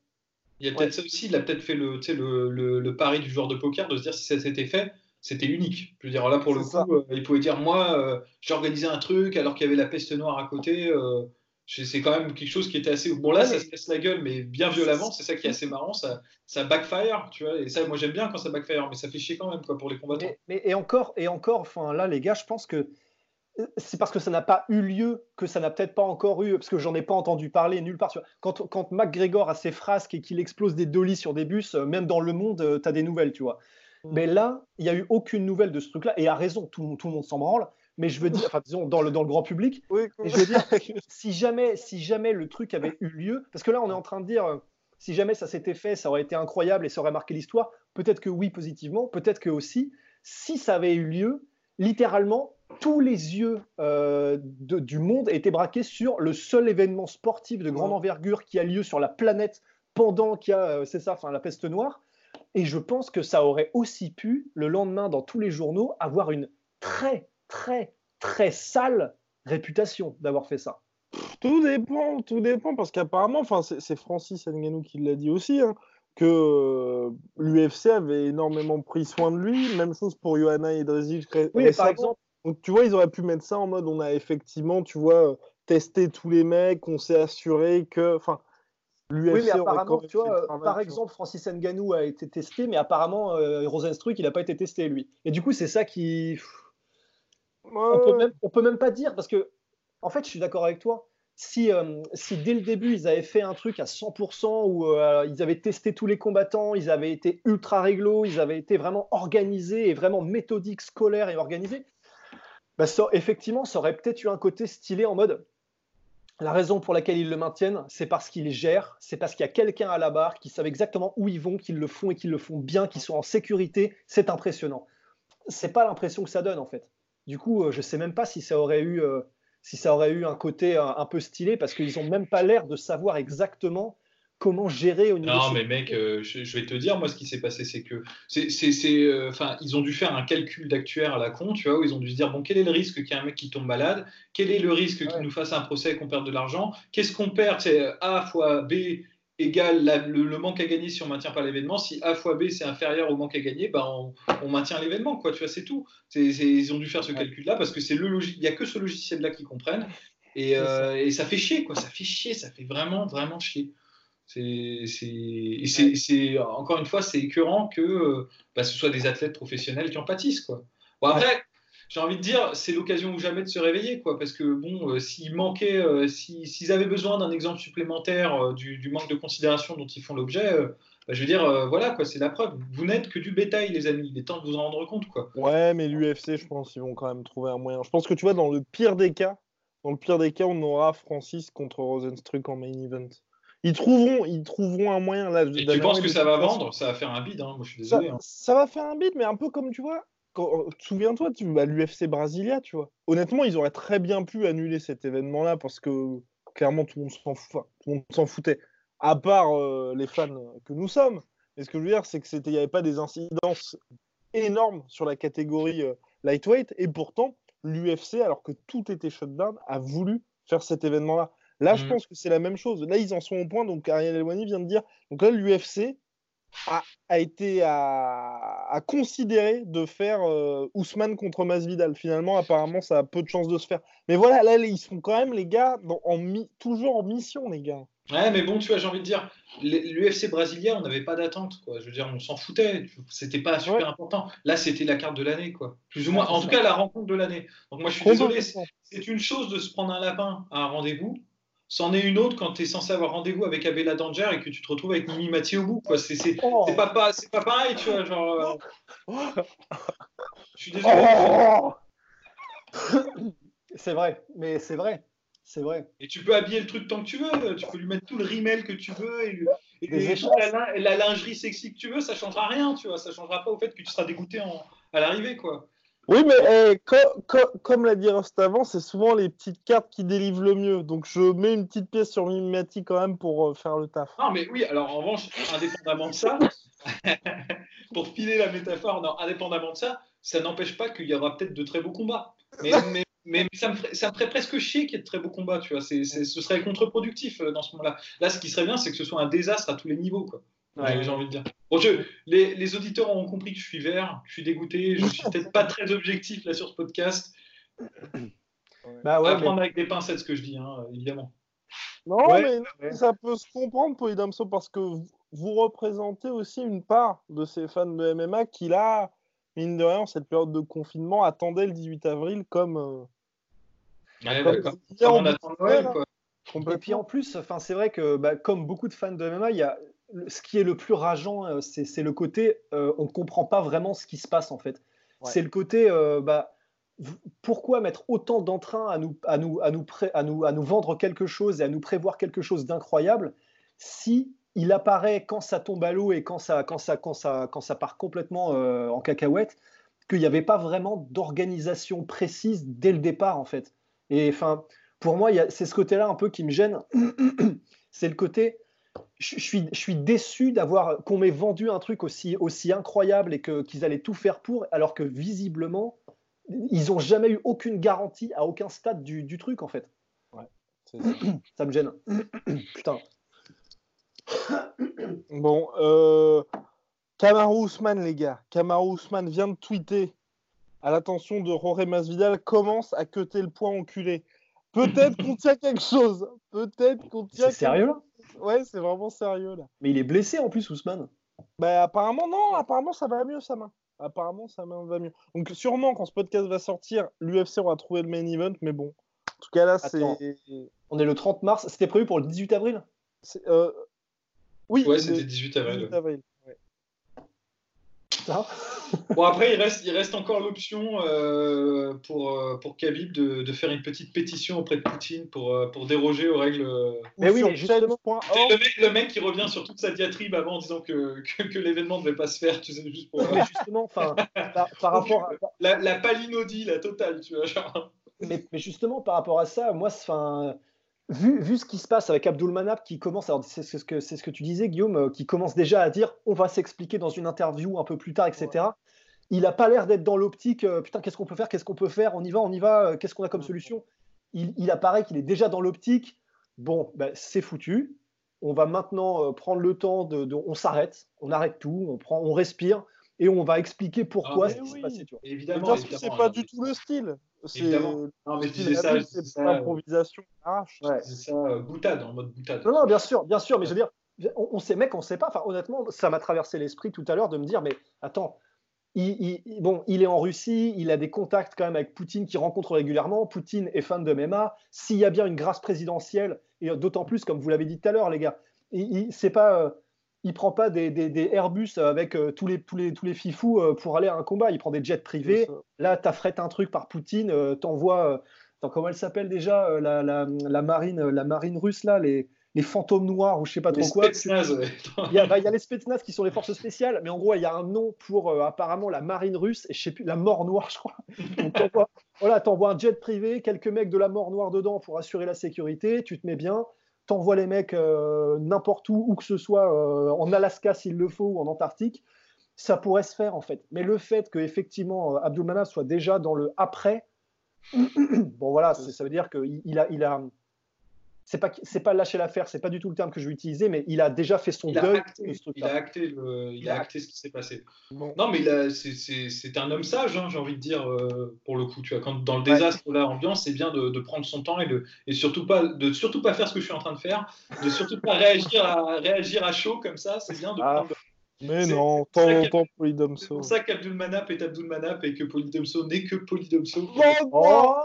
il y a peut-être ça aussi. Il a peut-être fait le, tu sais, le, le, le pari du joueur de poker de se dire si ça s'était fait, c'était unique. Je veux dire, là pour le coup, euh, il pouvait dire moi, euh, j'ai organisé un truc alors qu'il y avait la peste noire à côté. euh, c'est quand même quelque chose qui était assez. Bon, là, ça mais- se casse la gueule, mais bien violemment, c'est ça qui est assez marrant. Ça, ça backfire, tu vois. Et ça, moi, j'aime bien quand ça backfire, mais ça fait chier quand même, quoi, pour les combattants. Mais, mais- et encore, et encore, enfin là, les gars, je pense que euh, c'est parce que ça n'a pas eu lieu que ça n'a peut-être pas encore eu, parce que j'en ai pas entendu parler nulle part. Quand, quand McGregor a ses frasques et qu'il explose des dollies sur des bus, euh, même dans le monde, tu as des nouvelles, tu vois. Mais là, il n'y a eu aucune nouvelle de ce truc-là, et à raison, tout, le monde- tout le monde s'en branle. Mais je veux dire, enfin, disons, dans le, dans le grand public, oui, Et je veux dire, (laughs) si jamais, si jamais le truc avait eu lieu, parce que là, on est en train de dire, euh, si jamais ça s'était fait, ça aurait été incroyable et ça aurait marqué l'histoire. Peut-être que oui, positivement. Peut-être que aussi, si ça avait eu lieu, littéralement, tous les yeux euh, de- du monde étaient braqués sur le seul événement sportif de grande envergure qui a lieu sur la planète pendant qu'il y a, euh, c'est ça, enfin, la peste noire. Et je pense que ça aurait aussi pu, le lendemain, dans tous les journaux, avoir une très, très, très sale réputation d'avoir fait ça. Tout dépend, tout dépend, parce qu'apparemment, enfin, c'est Francis Ngannou qui l'a dit aussi, hein, que euh, l'UFC avait énormément pris soin de lui. Même chose pour Johanna Edrezic ré- Oui, par exemple, Donc, tu vois, ils auraient pu mettre ça en mode on a effectivement, tu vois, euh, testé tous les mecs, on s'est assuré que. Enfin, l'UFC oui, mais apparemment, tu vois, euh, travail, par tu vois. exemple, Francis Ngannou a été testé, mais apparemment, euh, Rosenstruck, il n'a pas été testé, lui. Et du coup, c'est ça qui. On peut, même, on peut même pas dire, parce que en fait, je suis d'accord avec toi. Si, euh, si dès le début, ils avaient fait un truc à 100% où euh, ils avaient testé tous les combattants, ils avaient été ultra réglo, ils avaient été vraiment organisés et vraiment méthodiques, scolaires et organisés, bah, ça- effectivement, ça aurait peut-être eu un côté stylé en mode la raison pour laquelle ils le maintiennent, c'est parce qu'ils gèrent, c'est parce qu'il y a quelqu'un à la barre qui savent exactement où ils vont, qu'ils le font et qu'ils le font bien, qu'ils sont en sécurité. C'est impressionnant. C'est pas l'impression que ça donne en fait. Du coup, euh, je sais même pas si ça aurait eu, euh, si ça aurait eu un côté un, un peu stylé parce qu'ils ont même pas l'air de savoir exactement comment gérer au niveau. Non, mais mec, euh, je, je vais te dire, moi, ce qui s'est passé, c'est que, c'est, euh, ils ont dû faire un calcul d'actuaire à la con, tu vois, où ils ont dû se dire, bon, quel est le risque qu'il y ait un mec qui tombe malade? Quel est le risque qu'il nous fasse un procès et qu'on perde de l'argent? Qu'est-ce qu'on perd? C'est A fois B égale la- le, le manque à gagner si on maintient pas l'événement. Si A fois B c'est inférieur au manque à gagner, ben on, on maintient l'événement, quoi. Tu vois, c'est tout. C'est, c'est- ils ont dû faire ce Ouais. calcul-là parce que c'est le logis, il y a que ce logiciel-là qu'ils comprennent. Et, euh, et ça fait chier, quoi. Ça fait chier, ça fait vraiment, vraiment chier. C'est, c'est, et c'est, c'est- encore une fois, c'est écœurant que euh, bah, ce soit des athlètes professionnels qui en pâtissent, quoi. Bon, après, j'ai envie de dire, c'est l'occasion ou jamais de se réveiller, quoi. Parce que, bon, euh, s'il manquait, euh, si- s'ils avaient besoin d'un exemple supplémentaire euh, du, du manque de considération dont ils font l'objet, bah, je veux dire, voilà, quoi, c'est la preuve. Vous n'êtes que du bétail, les amis. Il est temps de vous en rendre compte, quoi. Ouais, mais l'UFC, je pense qu'ils vont quand même trouver un moyen. Je pense que tu vois, dans le pire des cas, dans le pire des cas, on aura Francis contre Rosenstruck en main event. Ils trouveront, ils trouveront un moyen. Là, Et tu penses que ça va vendre? Ça va faire un bid, hein. Moi, je suis ça, désolé. hein. ça va faire un beat, mais un peu comme tu vois. Quand- Souviens-toi, tu bah, l'UFC Brasilia, tu vois. Honnêtement, ils auraient très bien pu annuler cet événement-là parce que clairement tout le monde s'en fout, enfin, tout le monde s'en foutait, à part euh, les fans que nous sommes. Mais ce que je veux dire, c'est que c'était, il n'y avait pas des incidences énormes sur la catégorie euh, lightweight, et pourtant l'UFC, alors que tout était shutdown, a voulu faire cet événement-là. Là, je Mhm. pense que c'est la même chose. Là, ils en sont au point. Donc, Ariel Elwani vient de dire. Donc là, l'UFC a, a été à, à considérer de faire euh, Ousmane contre Masvidal. Finalement, apparemment, ça a peu de chances de se faire. Mais voilà, là, ils sont quand même, les gars, dans- en mi- toujours en mission, les gars. Ouais, mais bon, tu vois, j'ai envie de dire, l'UFC brésilien, on n'avait pas d'attente, quoi. Je veux dire, on s'en foutait. C'était pas super Ouais. important. Là, c'était la carte de l'année, quoi. Plus ou moins. En tout cas, la rencontre de l'année. Donc, moi, je suis désolé. C'est une chose de se prendre un lapin à un rendez-vous. C'en est une autre quand tu es censé avoir rendez-vous avec Abella Danger et que tu te retrouves avec Mimi Mathieu au bout, quoi. C'est c'est- Oh. c'est pas, pas, c'est pas pareil, tu vois. Genre. euh, Je suis désolé. Oh C'est vrai, mais c'est vrai. C'est vrai. Et tu peux habiller le truc tant que tu veux, tu peux lui mettre tout le rimel que tu veux et, lui- et les- la, lin- la lingerie sexy que tu veux, ça changera rien, tu vois, ça changera pas au fait que tu seras dégoûté en- à l'arrivée, quoi. Oui, mais eh, co- co- comme l'a dit Rust avant, c'est souvent les petites cartes qui délivrent le mieux. Donc, je mets une petite pièce sur Mimati quand même pour euh, faire le taf. Non, mais oui, alors en revanche, indépendamment de ça, (laughs) pour filer la métaphore, non, indépendamment de ça, ça n'empêche pas qu'il y aura peut-être de très beaux combats. Mais, (laughs) mais, mais ça, me ferait, ça me ferait presque chier qu'il y ait de très beaux combats, tu vois. Ce serait contre-productif euh, dans ce moment-là. Là, ce qui serait bien, c'est que ce soit un désastre à tous les niveaux, quoi. J'ai- J'ai envie de dire. Bon, je- les, les auditeurs auront compris que je suis vert, que je suis dégoûté, je suis peut-être pas très objectif là sur ce podcast. Bah à ouais, mais- prendre avec des pincettes ce que je dis, hein, évidemment. Non, Ouais, mais ouais. ça peut se comprendre, Poidamso, parce que vous- représentez aussi une part de ces fans de MMA qui, là, mine de rien, en cette période de confinement, attendaient le 18 avril comme. euh, Ouais, comme on attend Noël, quoi. Et puis en plus, enfin, c'est vrai que bah, comme beaucoup de fans de MMA, il y a, ce qui est le plus rageant, euh, c'est le côté euh, on ne comprend pas vraiment ce qui se passe en fait. Ouais. C'est le côté euh, bah, pourquoi mettre autant d'entrain à nous, à, nous, à, nous à, nous, à nous vendre quelque chose et à nous prévoir quelque chose d'incroyable si il apparaît quand ça tombe à l'eau et quand ça, quand, ça, quand, ça, quand ça part complètement euh, en cacahuète qu'il n'y avait pas vraiment d'organisation précise dès le départ en fait. Et enfin, pour moi, c'est ce côté-là un peu qui me gêne. (clears throat) c'est le côté, je, suis, je suis déçu d'avoir qu'on m'ait vendu un truc aussi, aussi incroyable et que, qu'ils allaient tout faire pour, alors que visiblement, ils n'ont jamais eu aucune garantie à aucun stade du, du truc en fait. c'est ça. (clears throat) Ça me gêne. (clears throat) Putain. Bon, euh... Kamaru Usman, les gars. Kamaru Usman vient de tweeter à l'attention de Jorge Masvidal commence à cuter le poing enculé. Peut-être (clears throat) qu'on tient quelque chose. Peut-être qu'on tient. C'est sérieux là? Ouais, c'est vraiment sérieux là. Mais il est blessé en plus, Ousmane. Bah apparemment non, apparemment ça va mieux sa main. Apparemment sa main va mieux. Donc sûrement quand ce podcast va sortir, l'UFC aura trouvé le main event, mais bon, tout cas, là, c'est. On est le 30 mars. C'était prévu pour le 18 avril? Euh, Oui, Ouais, le c'était 18 avril. 18 avril. Putain. Bon, après, il reste, il reste encore l'option euh, pour, euh, pour Khabib de, de faire une petite pétition auprès de Poutine pour, euh, pour déroger aux règles. Mais Ou oui, mais justement- le mec, le mec qui revient sur toute sa diatribe avant en disant que, que, que l'événement ne devait pas se faire, tu sais, juste pour. Mais justement, enfin, (laughs) par, par rapport à, La, la palinodie, la totale, tu vois. Genre. mais, mais justement, par rapport à ça, moi, c'est- enfin, vu, vu ce qui se passe avec Abdul Manap qui commence, alors c'est ce que, c'est ce que tu disais, Guillaume, euh, qui commence déjà à dire on va s'expliquer dans une interview un peu plus tard, etc. Il n'a pas l'air d'être dans l'optique euh, putain, qu'est-ce qu'on peut faire, qu'est-ce qu'on peut faire, on y va, on y va, euh, qu'est-ce qu'on a comme solution? Il, il apparaît qu'il est déjà dans l'optique bon, ben, c'est foutu. On va maintenant euh, prendre le temps de, de- on s'arrête, on arrête tout, on prend, on respire et on va expliquer pourquoi Ah, ce qui s'est oui. passé. Tu vois. Mais Évidemment. parce que c'est évidemment, pas hein, du tout le style. C'est Évidemment. Non, mais je disais ça, c'est ça. Ouais. Euh, boutade, en mode boutade. Non, non, bien sûr, bien sûr, mais je veux dire, on, on sait, mec, on sait pas. Enfin, honnêtement, ça m'a traversé l'esprit tout à l'heure de me dire, mais attends, il, bon, il est en Russie, il a des contacts quand même avec Poutine qui rencontre régulièrement. Poutine est fan de MMA. S'il y a bien une grâce présidentielle, et d'autant plus, comme vous l'avez dit tout à l'heure, les gars, c'est pas, euh, il prend pas des, des- des Airbus avec euh, tous les tous les tous les fifous euh, pour aller à un combat. Il prend des jets privés. Là, t'affrètes un truc par Poutine, euh, t'envoies, euh, comment elle s'appelle déjà, la, la, la marine, la marine russe là, les, les fantômes noirs ou je sais pas Les trop quoi. Spetsnaz, ouais. (laughs) Il y, a, bah, il y a les Spetsnaz qui sont les forces spéciales, mais en gros, il y a un nom pour apparemment la marine russe, et je sais plus, la mort noire, je crois. (laughs) Donc, voilà, t'envoies un jet privé, quelques mecs de la mort noire dedans pour assurer la sécurité, tu te mets bien, t'envoies les mecs euh, n'importe où, où que ce soit, euh, en Alaska s'il le faut, ou en Antarctique, ça pourrait se faire en fait. Mais le fait que effectivement euh, Abdulmanaf soit déjà dans le après, (clears throat) bon voilà, c'est- ça veut dire qu'il il a, il a, c'est pas, c'est pas lâcher l'affaire, c'est pas du tout le terme que je vais utiliser, mais il a déjà fait son Il a, deuil acté, il a acté, le- il Il a a acté ce qui s'est passé. Bon. Non, mais c'est- un homme sage, hein, j'ai envie de dire, euh, pour le coup. Tu vois, quand dans le désastre, là, ambiance, c'est bien de, de prendre son temps et, de, et surtout, pas, de surtout pas faire ce que je suis en train de faire, de surtout pas réagir à, réagir à chaud comme ça. C'est bien de Ah. prendre. Mais non, en qui- temps C'est Polydomso. pour ça qu'Abdul Manap est Abdul Manap et que Polydomso n'est que Polydomso. Oh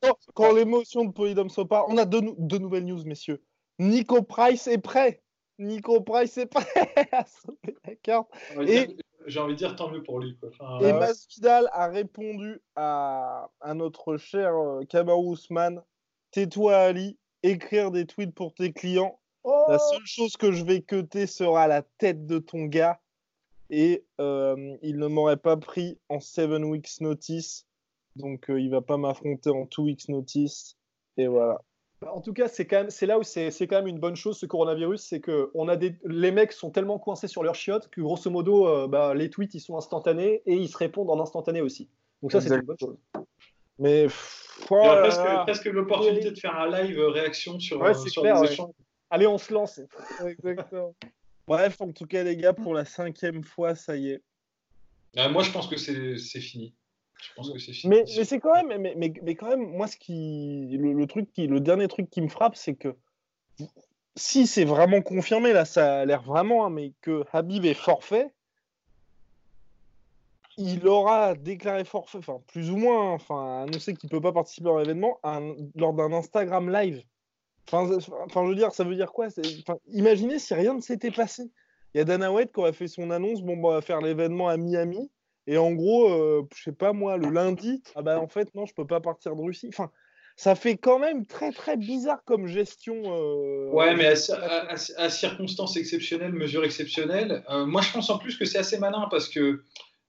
Quand, quand l'émotion de Polydomso part, on a deux, deux nouvelles news, messieurs. Nico Price est prêt. Nico Price est prêt (laughs) à sauter la carte. J'ai envie de Et- dire- J'ai envie de dire tant mieux pour lui. Quoi. Enfin, Et euh, Masvidal a répondu à, à notre cher euh, Kamaru Usman Tais-toi, Ali, écrire des tweets pour tes clients. Oh La seule chose que je vais cuter sera la tête de ton gars. Et euh, il ne m'aurait pas pris en 7 weeks notice. Donc euh, il va pas m'affronter en 2 weeks notice. Et voilà. Bah, En tout cas, c'est quand même, c'est là où c'est, c'est quand même une bonne chose ce coronavirus, c'est que on a des, les mecs sont tellement coincés sur leur chiotte que grosso modo, euh, bah, les tweets ils sont instantanés et ils se répondent en instantané aussi. Donc ça, c'est une bonne chose. Mais pff, il y oh a là presque, presque l'opportunité de faire un live euh, réaction sur, Ouais, c'est sur clair, les ouais. échanges. Allez, on se lance. (laughs) Exactement. Bref, en tout cas, les gars, pour la cinquième fois, ça y est. Euh, moi, je pense que c'est fini. Je pense que c'est fini. Mais, mais c'est quand même, mais, mais, mais quand même, moi, ce qui, le, le truc qui, le dernier truc qui me frappe, c'est que si c'est vraiment confirmé, là, ça a l'air vraiment, hein, mais que Habib est forfait, il aura déclaré forfait, enfin plus ou moins, hein, enfin annoncé qu'il peut pas participer à l'événement lors d'un Instagram live. Enfin, enfin, je veux dire, ça veut dire quoi enfin, Imaginez si rien ne s'était passé. Il y a Dana White qui aurait fait son annonce, bon, bah, on va faire l'événement à Miami. Et en gros, euh, je sais pas moi, le lundi, ah bah en fait non, je peux pas partir de Russie. Enfin, ça fait quand même très très bizarre comme gestion. euh, Ouais, mais à- à- à circonstances exceptionnelles, mesures exceptionnelles. Euh, moi, je pense en plus que c'est assez malin parce que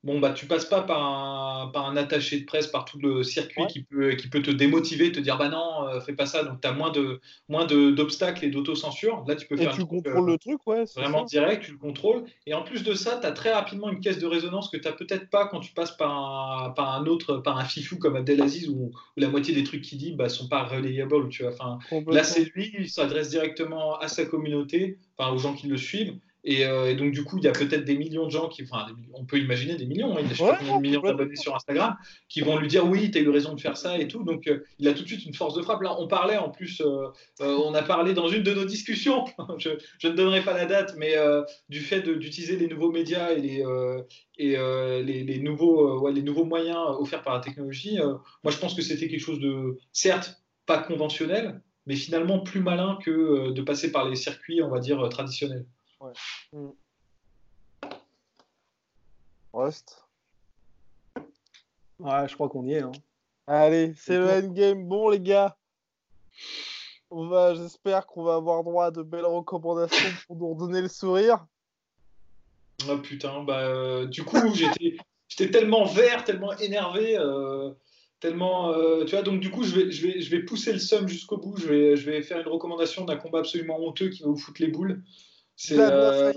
bon, bah, tu passes pas par un, par un attaché de presse, par tout le circuit Ouais. qui, peut, qui peut te démotiver, te dire bah non, euh, fais pas ça. Donc, tu as moins de moins de- d'obstacles et d'autocensure. Là, tu peux Et faire tu truc, contrôles euh, le truc, ouais. vraiment ça. direct, tu le contrôles. Et en plus de ça, tu as très rapidement une caisse de résonance que tu n'as peut-être pas quand tu passes par un, par un autre, par un fifou comme Abdelaziz où, où la moitié des trucs qu'il dit bah, sont pas relayables. Tu vois. Enfin. Là, c'est lui, il s'adresse directement à sa communauté, enfin aux gens qui le suivent. Et, euh, et donc, du coup, il y a peut-être des millions de gens qui, enfin, des on peut imaginer des millions, hein, il y a je sais pas millions d'abonnés sur Instagram, qui vont lui dire oui, tu as eu raison de faire ça et tout. Donc, euh, il a tout de suite une force de frappe. Là, on parlait en plus, euh, on a parlé dans une de nos discussions, (laughs) je, je ne donnerai pas la date, mais du fait d'utiliser les nouveaux médias et les, et, euh, les, les nouveaux, euh, ouais, les nouveaux moyens offerts par la technologie. euh, moi, je pense que c'était quelque chose de, certes, pas conventionnel, mais finalement plus malin que de passer par les circuits, on va dire, traditionnels. Rust. Ouais, je crois qu'on y est. hein. Allez, c'est le endgame. Bon, les gars, on va, j'espère qu'on va avoir droit à de belles recommandations pour nous redonner le sourire. Ah putain, bah, euh, du coup, j'étais, j'étais tellement vert, tellement énervé, euh, tellement. euh, tu vois, donc du coup, je vais, je, vais, je vais pousser le seum jusqu'au bout. Je vais, je vais faire une recommandation d'un combat absolument honteux qui va vous foutre les boules. C'est. Euh,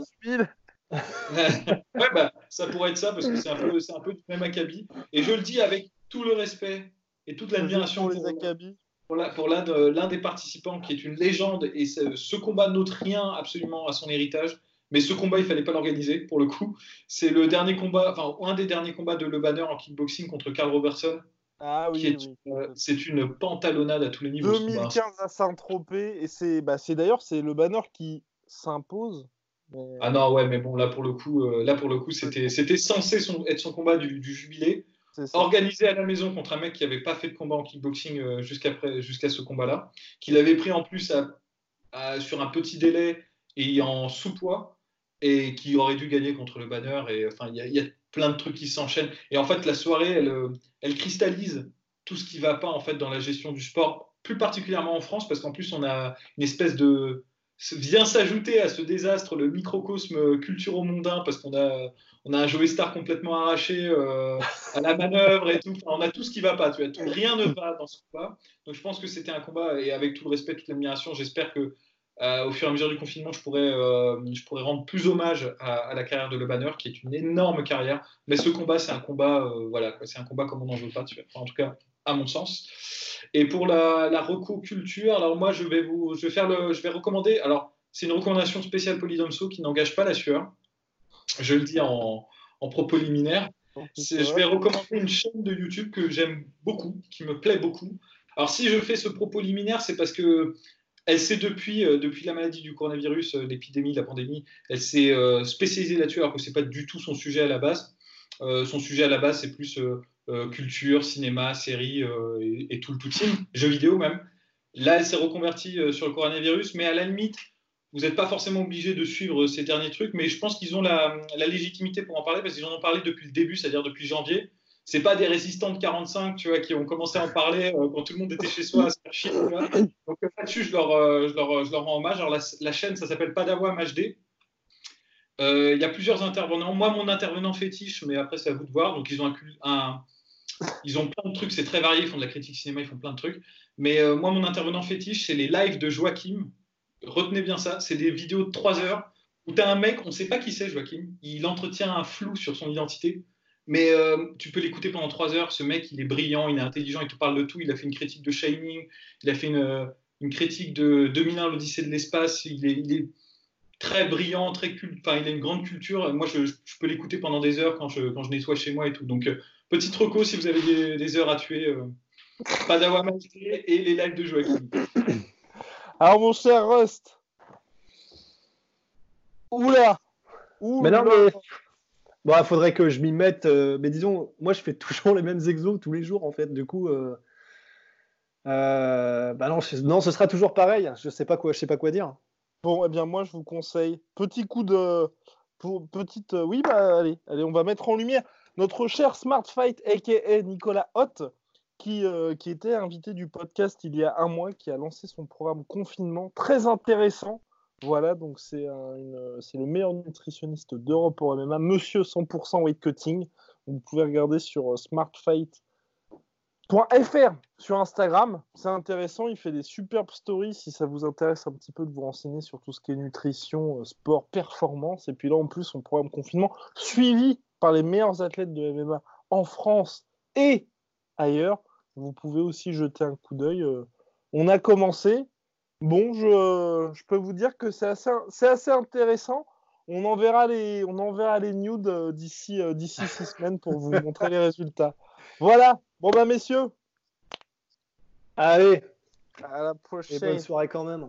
(laughs) ouais, bah, ça pourrait être ça parce que c'est un peu, c'est un peu du même acabit. Et je le dis avec tout le respect et toute l'admiration pour les pour, la- pour l'un de- l'un des participants qui est une légende et ce, combat n'ôte rien absolument à son héritage. Mais ce combat, il fallait pas l'organiser pour le coup. C'est le dernier combat, enfin un des derniers combats de Le Banner en kickboxing contre Carl Robertson. Ah qui oui, euh, c'est une pantalonnade à tous les niveaux. ce combat. 2015 à Saint-Tropez. Et c'est bah, c'est d'ailleurs c'est le banner qui s'impose. mais- Ah non, ouais, mais bon, là pour le coup, euh, là pour le coup, c'était, c'était censé son- être son combat du, du jubilé. organisé à la maison contre un mec qui n'avait pas fait de combat en kickboxing euh, jusqu'à jusqu'à ce combat-là, qu'il avait pris en plus à- à- sur un petit délai et en sous-poids, et qui aurait dû gagner contre le banner. Et enfin, il y, y a plein de trucs qui s'enchaînent. Et en fait, la soirée, elle, euh, elle cristallise tout ce qui va pas en fait dans la gestion du sport, plus particulièrement en France, parce qu'en plus, on a une espèce de vient s'ajouter à ce désastre le microcosme culturo-mondain parce qu'on a on a un Joey Star complètement arraché euh, à la manœuvre et tout. Enfin, on a tout ce qui va pas. Tu vois, rien ne va dans ce combat. Donc je pense que c'était un combat et avec tout le respect, toute l'admiration, j'espère que euh, au fur et à mesure du confinement, je pourrais, euh, je pourrais rendre plus hommage à, la carrière de Le Banner, qui est une énorme carrière. Mais ce combat, c'est un combat, voilà, c'est un combat comme on n'en veut pas. Tu vois. En tout cas, à mon sens. Et pour la, la reco culture, alors moi, je vais vous, je vais faire le, je vais recommander. Alors, c'est une recommandation spéciale Polydomso qui n'engage pas la sueur. Je le dis en, en propos liminaire. Je vais recommander une chaîne de YouTube que j'aime beaucoup, qui me plaît beaucoup. Alors, si je fais ce propos liminaire, c'est parce que elle s'est depuis, euh, depuis la maladie du coronavirus, euh, l'épidémie, la pandémie, elle s'est euh, spécialisée là-dessus, alors que c'est pas du tout son sujet à la base. Son sujet à la base, c'est plus culture, cinéma, séries euh, et, tout le tout jeux vidéo même. Là, elle s'est reconvertie euh, sur le coronavirus, mais à la limite, vous n'êtes pas forcément obligé de suivre ces derniers trucs, mais je pense qu'ils ont la, légitimité pour en parler parce qu'ils en ont parlé depuis le début, c'est-à-dire depuis janvier. C'est pas des résistants de 45, tu vois, qui ont commencé à en parler euh, quand tout le monde était chez soi à se faire chier. Donc euh, là-dessus, je leur, euh, rends hommage. Alors la, chaîne, ça s'appelle Padawam HD. Euh, Il y a plusieurs intervenants. Moi, mon intervenant fétiche, mais après, c'est à vous de voir. Donc, ils ont un- ils ont plein de trucs, c'est très varié. Ils font de la critique cinéma, ils font plein de trucs. Mais euh, moi, mon intervenant fétiche, c'est les lives de Joachim. Retenez bien ça. C'est des vidéos de 3 heures où tu as un mec, on ne sait pas qui c'est, Joachim. Il entretient un flou sur son identité. Mais euh, tu peux l'écouter pendant 3 heures. Ce mec, il est brillant, il est intelligent, il te parle de tout. Il a fait une critique de Shining, il a fait une, euh, critique de 2001, l'Odyssée de l'espace. Il est, très brillant, très culte. Enfin, il a une grande culture. Moi, je, peux l'écouter pendant des heures quand je, nettoie chez moi et tout. Donc, petite reco si vous avez des, des heures à tuer. Euh, Padawan HD et les lives de Joachim. (coughs) Alors, mon cher Rust. Oula. Oula. Mais non, mais. Bon, il faudrait que je m'y mette. euh, mais disons, moi, je fais (laughs) toujours les mêmes exos tous les jours, en fait. Du coup. euh, euh, bah non, je- non, ce sera toujours pareil. Je sais pas quoi, je sais pas quoi dire. Bon, eh bien, moi, je vous conseille. Petit coup de. Pour, petite. euh, Oui, bah, allez, allez, on va mettre en lumière notre cher Smart Fight, a.k.a. Nicolas Hott, qui, euh, qui était invité du podcast il y a un mois, qui a lancé son programme confinement. Très intéressant. Voilà, donc c'est le meilleur nutritionniste d'Europe pour MMA, monsieur 100% weight cutting. Vous pouvez regarder sur euh, smartfight.fr sur Instagram. C'est intéressant, il fait des superbes stories si ça vous intéresse un petit peu de vous renseigner sur tout ce qui est nutrition, euh, sport, performance. Et puis là, en plus, son programme confinement, suivi par les meilleurs athlètes de MMA en France et ailleurs. Vous pouvez aussi jeter un coup d'œil. euh. On a commencé. Bon, je, je peux vous dire que c'est assez, c'est assez intéressant. On enverra les, on enverra les nudes euh, d'ici euh, d'ici six (laughs) semaines pour vous montrer les résultats. Voilà. Bon, bah, messieurs, Allez, à la et prochaine. bonne soirée quand même.